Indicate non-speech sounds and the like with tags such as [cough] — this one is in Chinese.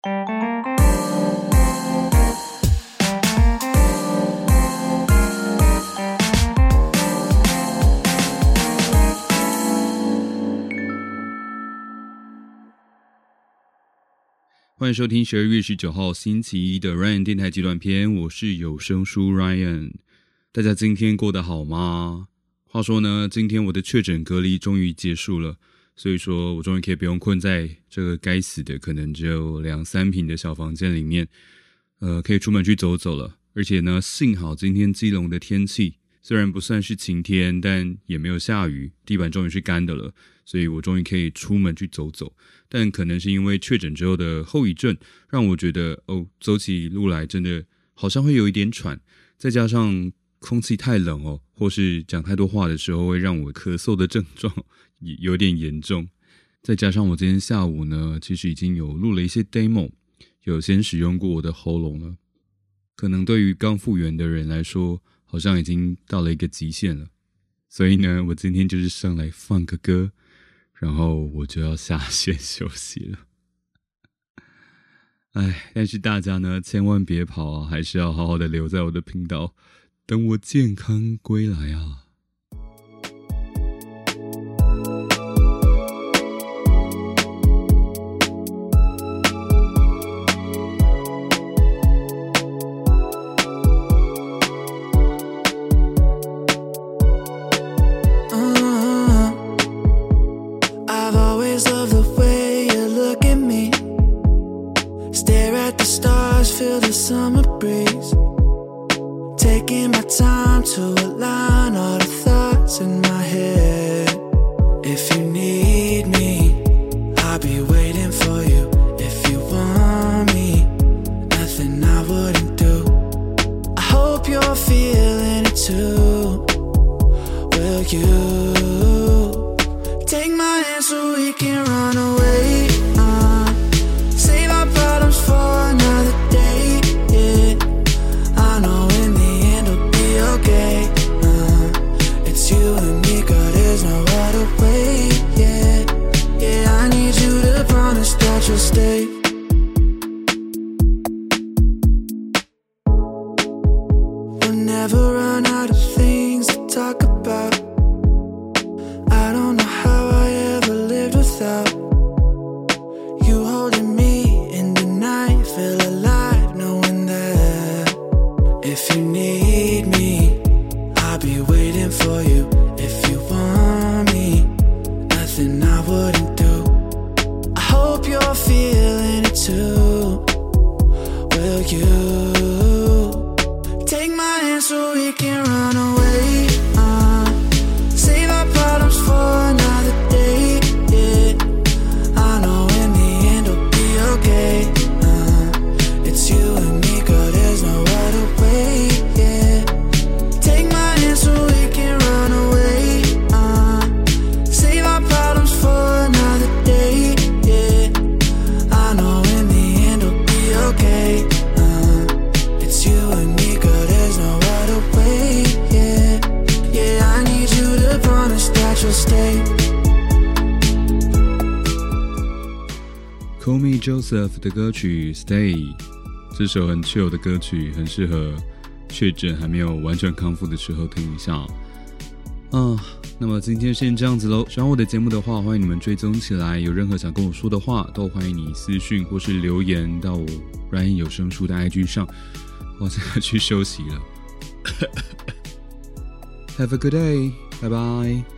欢迎收听十二月十九号星期一的 Ryan 电台集短片，我是有声书 Ryan。大家今天过得好吗？话说呢，今天我的确诊隔离终于结束了，所以说我终于可以不用困在这个该死的可能只有两三平的小房间里面，呃，可以出门去走走了。而且呢，幸好今天基隆的天气虽然不算是晴天，但也没有下雨，地板终于是干的了。所以我终于可以出门去走走，但可能是因为确诊之后的后遗症，让我觉得哦，走起路来真的好像会有一点喘，再加上空气太冷哦，或是讲太多话的时候会让我咳嗽的症状 [laughs] 也有点严重，再加上我今天下午呢，其实已经有录了一些 demo，有先使用过我的喉咙了，可能对于刚复原的人来说，好像已经到了一个极限了，所以呢，我今天就是上来放个歌。然后我就要下线休息了，哎，但是大家呢，千万别跑啊，还是要好好的留在我的频道，等我健康归来啊。you. Take my hand so we can run away. Uh, save our problems for another day. I know in the end it'll be okay. Uh, it's you and me, girl. There's no other way. Yeah, yeah. I need you to promise that you'll stay. We'll never run out of I don't know how I ever lived without you holding me in the night. Feel alive knowing that if you need me, I'll be waiting for you. If you want me, nothing. Call Me Joseph 的歌曲 Stay，这首很 chill 的歌曲，很适合确诊还没有完全康复的时候听一下。啊，那么今天先这样子喽。喜欢我的节目的话，欢迎你们追踪起来。有任何想跟我说的话，都欢迎你私讯或是留言到我 Ryan 有声书的 IG 上。我现在去休息了。[laughs] Have a good day，拜拜。